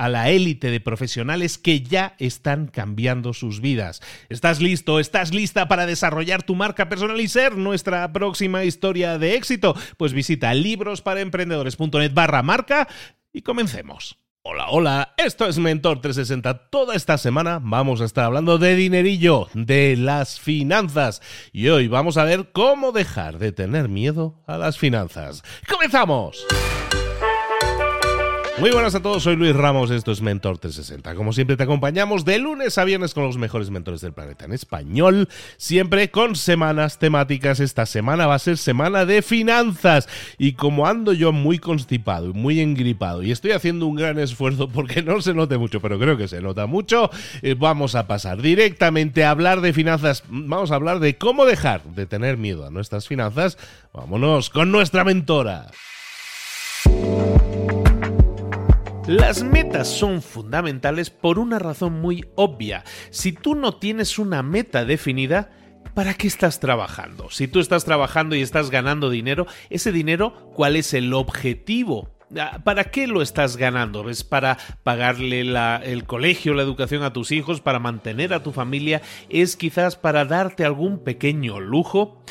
a la élite de profesionales que ya están cambiando sus vidas. ¿Estás listo? ¿Estás lista para desarrollar tu marca personal y ser nuestra próxima historia de éxito? Pues visita librosparaemprendedores.net barra marca y comencemos. Hola, hola, esto es Mentor 360. Toda esta semana vamos a estar hablando de dinerillo, de las finanzas. Y hoy vamos a ver cómo dejar de tener miedo a las finanzas. ¡Comenzamos! Muy buenas a todos, soy Luis Ramos, esto es Mentor 360. Como siempre te acompañamos de lunes a viernes con los mejores mentores del planeta en español, siempre con semanas temáticas. Esta semana va a ser semana de finanzas y como ando yo muy constipado y muy engripado y estoy haciendo un gran esfuerzo porque no se note mucho, pero creo que se nota mucho, eh, vamos a pasar directamente a hablar de finanzas. Vamos a hablar de cómo dejar de tener miedo a nuestras finanzas. Vámonos con nuestra mentora. Las metas son fundamentales por una razón muy obvia. Si tú no tienes una meta definida, ¿para qué estás trabajando? Si tú estás trabajando y estás ganando dinero, ese dinero, ¿cuál es el objetivo? Ah, ¿Para qué lo estás ganando? ¿Es para pagarle el colegio, la educación a tus hijos, para mantener a tu familia? ¿Es quizás para darte algún pequeño lujo?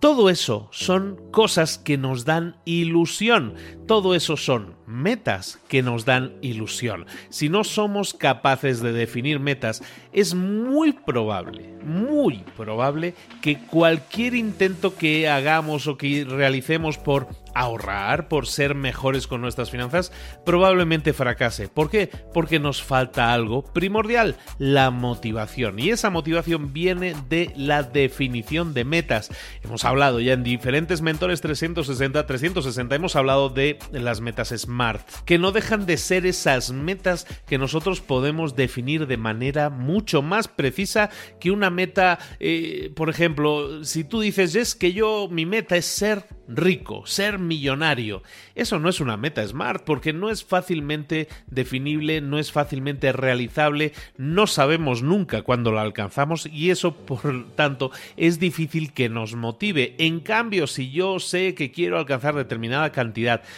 Todo eso son cosas que nos dan ilusión. Todo eso son metas que nos dan ilusión. Si no somos capaces de definir metas, es muy probable, muy probable que cualquier intento que hagamos o que realicemos por ahorrar, por ser mejores con nuestras finanzas, probablemente fracase. ¿Por qué? Porque nos falta algo primordial, la motivación. Y esa motivación viene de la definición de metas. Hemos hablado ya en diferentes mentores 360, 360, hemos hablado de las metas SMART, que no dejan de ser esas metas que nosotros podemos definir de manera mucho más precisa que una meta, eh, por ejemplo, si tú dices, es que yo, mi meta es ser rico, ser millonario. Eso no es una meta smart porque no es fácilmente definible, no es fácilmente realizable, no sabemos nunca cuándo lo alcanzamos y eso por tanto es difícil que nos motive. En cambio, si yo sé que quiero alcanzar determinada cantidad,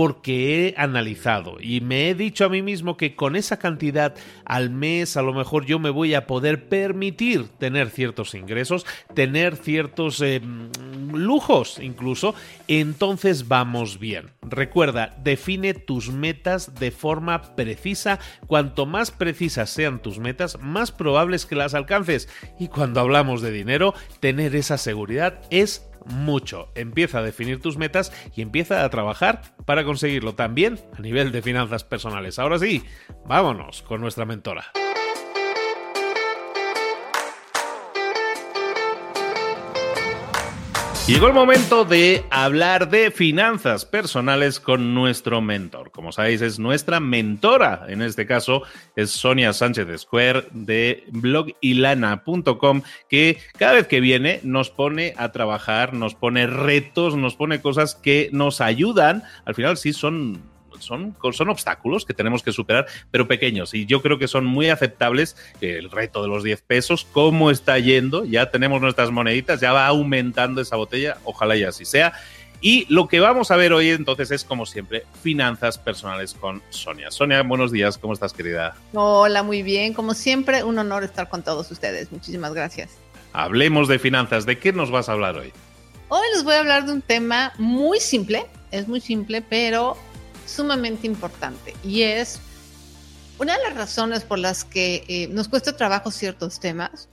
porque he analizado y me he dicho a mí mismo que con esa cantidad al mes a lo mejor yo me voy a poder permitir tener ciertos ingresos, tener ciertos eh, lujos incluso, entonces vamos bien. Recuerda, define tus metas de forma precisa. Cuanto más precisas sean tus metas, más probable es que las alcances. Y cuando hablamos de dinero, tener esa seguridad es mucho. Empieza a definir tus metas y empieza a trabajar para conseguirlo también a nivel de finanzas personales. Ahora sí, vámonos con nuestra mentora. Llegó el momento de hablar de finanzas personales con nuestro mentor. Como sabéis, es nuestra mentora. En este caso es Sonia Sánchez Square de blogilana.com, que cada vez que viene nos pone a trabajar, nos pone retos, nos pone cosas que nos ayudan. Al final sí son son, son obstáculos que tenemos que superar, pero pequeños. Y yo creo que son muy aceptables. El reto de los 10 pesos, cómo está yendo, ya tenemos nuestras moneditas, ya va aumentando esa botella, ojalá y así sea. Y lo que vamos a ver hoy entonces es, como siempre, finanzas personales con Sonia. Sonia, buenos días, ¿cómo estás, querida? Hola, muy bien. Como siempre, un honor estar con todos ustedes. Muchísimas gracias. Hablemos de finanzas. ¿De qué nos vas a hablar hoy? Hoy les voy a hablar de un tema muy simple, es muy simple, pero sumamente importante y es una de las razones por las que eh, nos cuesta trabajo ciertos temas.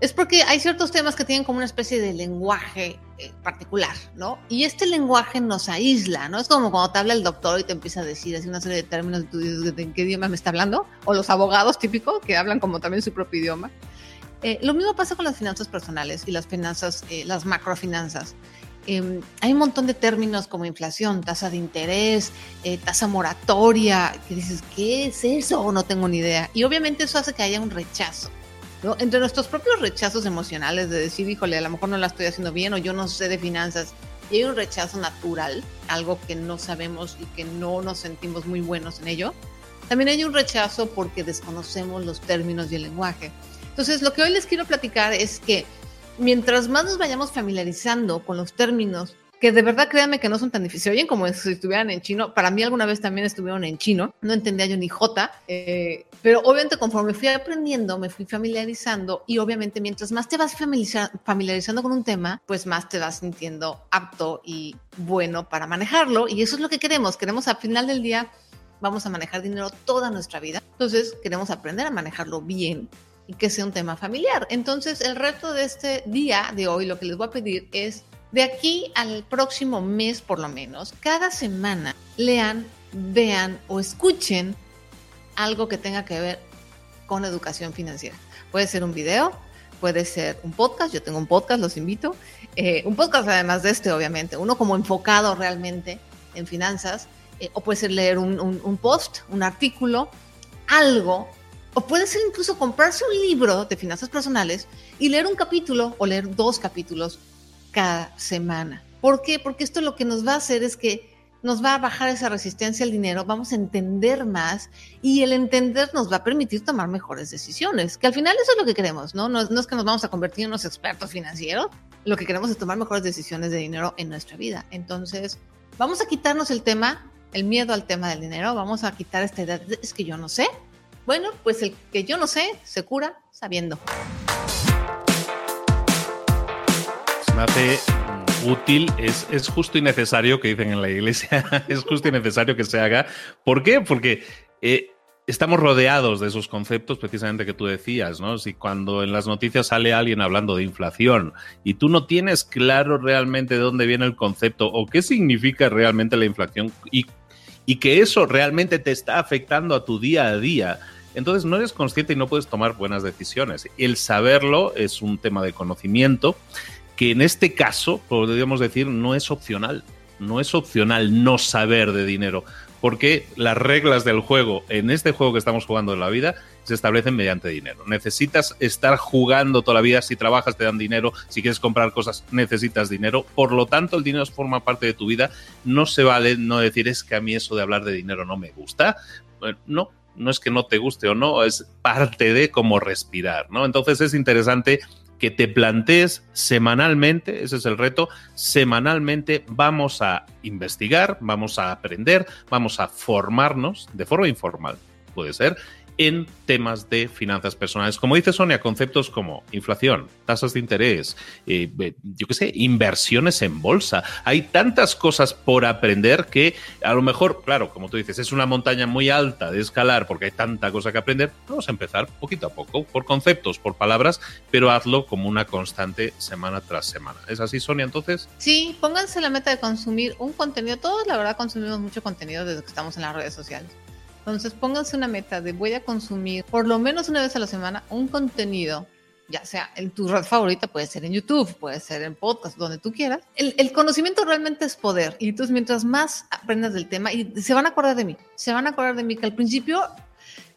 Es porque hay ciertos temas que tienen como una especie de lenguaje eh, particular, ¿no? Y este lenguaje nos aísla, ¿no? Es como cuando te habla el doctor y te empieza a decir así una serie de términos y tú dices, ¿de qué idioma me está hablando? O los abogados típicos que hablan como también su propio idioma. Eh, lo mismo pasa con las finanzas personales y las finanzas, las macrofinanzas. Em, hay un montón de términos como inflación, tasa de interés, eh, tasa moratoria, que dices, ¿qué es eso? No tengo ni idea. Y obviamente eso hace que haya un rechazo. ¿no? Entre nuestros propios rechazos emocionales de decir, híjole, a lo mejor no la estoy haciendo bien o yo no sé de finanzas, y hay un rechazo natural, algo que no sabemos y que no nos sentimos muy buenos en ello. También hay un rechazo porque desconocemos los términos y el lenguaje. Entonces, lo que hoy les quiero platicar es que mientras más nos vayamos familiarizando con los términos, que de verdad créanme que no son tan difíciles, oyen como si estuvieran en chino, para mí alguna vez también estuvieron en chino, no entendía yo ni J, eh, pero obviamente conforme fui aprendiendo, me fui familiarizando y obviamente mientras más te vas familiarizando con un tema, pues más te vas sintiendo apto y bueno para manejarlo y eso es lo que queremos, queremos al final del día vamos a manejar dinero toda nuestra vida, entonces queremos aprender a manejarlo bien y que sea un tema familiar. Entonces, el reto de este día de hoy, lo que les voy a pedir es, de aquí al próximo mes por lo menos, cada semana lean, vean o escuchen algo que tenga que ver con educación financiera. Puede ser un video, puede ser un podcast, yo tengo un podcast, los invito. Eh, un podcast además de este, obviamente, uno como enfocado realmente en finanzas, eh, o puede ser leer un, un post, un artículo, algo o puede ser incluso comprarse un libro de finanzas personales y leer un capítulo o leer dos capítulos cada semana. ¿Por qué? Porque esto lo que nos va a hacer es que nos va a bajar esa resistencia al dinero, vamos a entender más y el entender nos va a permitir tomar mejores decisiones, que al final eso es lo que queremos, ¿no? No, es que nos vamos a convertir en unos expertos financieros, lo que queremos es tomar mejores decisiones de dinero en nuestra vida. Entonces, vamos a quitarnos el tema, el miedo al tema del dinero, vamos a quitar esta idea, es que yo no sé, bueno, pues el que yo no sé se cura sabiendo. Se me hace útil, es, es justo y necesario que dicen en la iglesia, es justo y necesario que se haga. ¿Por qué? Porque eh, estamos rodeados de esos conceptos precisamente que tú decías, ¿no? Si cuando en las noticias sale alguien hablando de inflación y tú no tienes claro realmente de dónde viene el concepto o qué significa realmente la inflación y, y que eso realmente te está afectando a tu día a día, entonces no eres consciente y no puedes tomar buenas decisiones. El saberlo es un tema de conocimiento que en este caso, podríamos decir, no es opcional. No es opcional no saber de dinero, porque las reglas del juego, en este juego que estamos jugando en la vida, se establecen mediante dinero. Necesitas estar jugando toda la vida, si trabajas te dan dinero, si quieres comprar cosas necesitas dinero, por lo tanto el dinero forma parte de tu vida, no se vale no decir es que a mí eso de hablar de dinero no me gusta, no, no es que no te guste o no, es parte de cómo respirar, ¿no? Entonces es interesante que te plantees semanalmente, ese es el reto, semanalmente vamos a investigar, vamos a aprender, vamos a formarnos de forma informal, puede ser, en temas de finanzas personales. Como dice Sonia, conceptos como inflación, tasas de interés, eh, yo qué sé, inversiones en bolsa. Hay tantas cosas por aprender que a lo mejor, claro, como tú dices, es una montaña muy alta de escalar porque hay tanta cosa que aprender. Vamos a empezar poquito a poco, por conceptos, por palabras, pero hazlo como una constante semana tras semana. ¿Es así, Sonia, entonces? Sí, pónganse la meta de consumir un contenido. Todos, la verdad, consumimos mucho contenido desde que estamos en las redes sociales. Entonces pónganse una meta de voy a consumir por lo menos una vez a la semana un contenido ya sea en tu red favorita, puede ser en YouTube, puede ser en podcast, donde tú quieras. El, el, conocimiento realmente es poder. Y entonces, mientras más aprendas del tema, y se van a acordar de mí, se van a acordar de mí que al principio,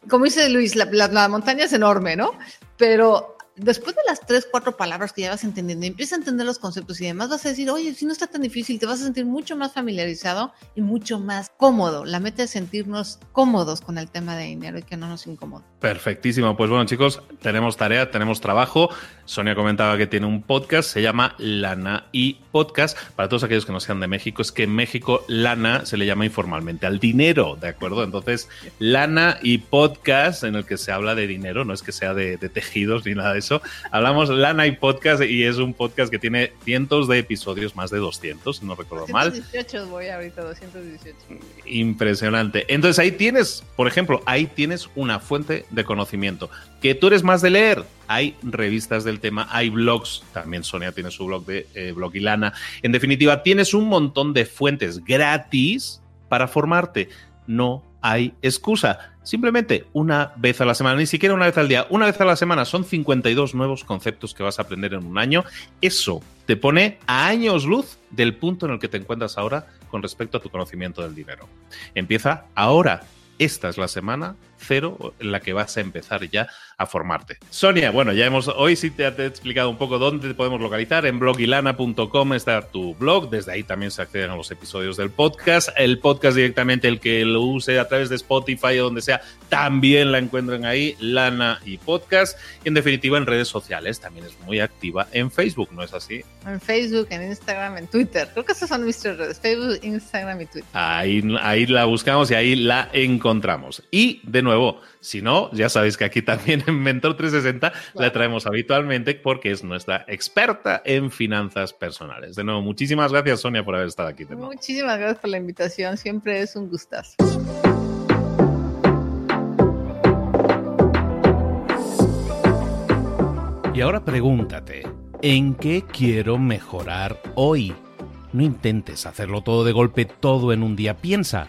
como dice Luis, la, la, la montaña es enorme, ¿no? Pero después de las tres, cuatro palabras que ya vas entendiendo y empiezas a entender los conceptos y demás, vas a decir, oye, si no está tan difícil, te vas a sentir mucho más familiarizado y mucho más cómodo. La meta es sentirnos cómodos con el tema de dinero y que no nos incomode. Perfectísimo. Pues bueno, chicos, tenemos tarea, tenemos trabajo. Sonia comentaba que tiene un podcast, se llama Lana y Podcast. Para todos aquellos que no sean de México, es que en México Lana se le llama informalmente al dinero, ¿de acuerdo? Entonces, Lana y Podcast, en el que se habla de dinero, no es que sea de, de tejidos ni nada de eso. Hablamos Lana y Podcast y es un podcast que tiene cientos de episodios, más de 200, si no recuerdo 218 mal. voy ahorita, 218. Impresionante. Entonces ahí tienes, por ejemplo, ahí tienes una fuente de conocimiento. Que tú eres más de leer, hay revistas del tema, hay blogs, también Sonia tiene su blog de eh, blog y lana. En definitiva, tienes un montón de fuentes gratis para formarte. No hay excusa. Simplemente una vez a la semana, ni siquiera una vez al día, una vez a la semana son 52 nuevos conceptos que vas a aprender en un año. Eso te pone a años luz del punto en el que te encuentras ahora con respecto a tu conocimiento del dinero. Empieza ahora. Esta es la semana cero en la que vas a empezar ya a formarte. Sonia, bueno, ya hemos, hoy sí te, he explicado un poco dónde te podemos localizar. En blogilana.com está tu blog, desde ahí también se acceden a los episodios del podcast. El podcast directamente, el que lo use a través de Spotify o donde sea, también la encuentran ahí, Lana y Podcast. Y en definitiva, en redes sociales, también es muy activa en Facebook, ¿no es así? En Facebook, en Instagram, en Twitter. Creo que esas son nuestras redes, Facebook, Instagram y Twitter. Ahí, ahí la buscamos y ahí la encontramos. Y de nuevo, nuevo. Si no, ya sabéis que aquí también en Mentor 360 la traemos habitualmente porque es nuestra experta en finanzas personales. De nuevo, muchísimas gracias, Sonia, por haber estado aquí. De nuevo. Muchísimas gracias por la invitación. Siempre es un gustazo. Y ahora pregúntate, ¿en qué quiero mejorar hoy? No intentes hacerlo todo de golpe, todo en un día. Piensa,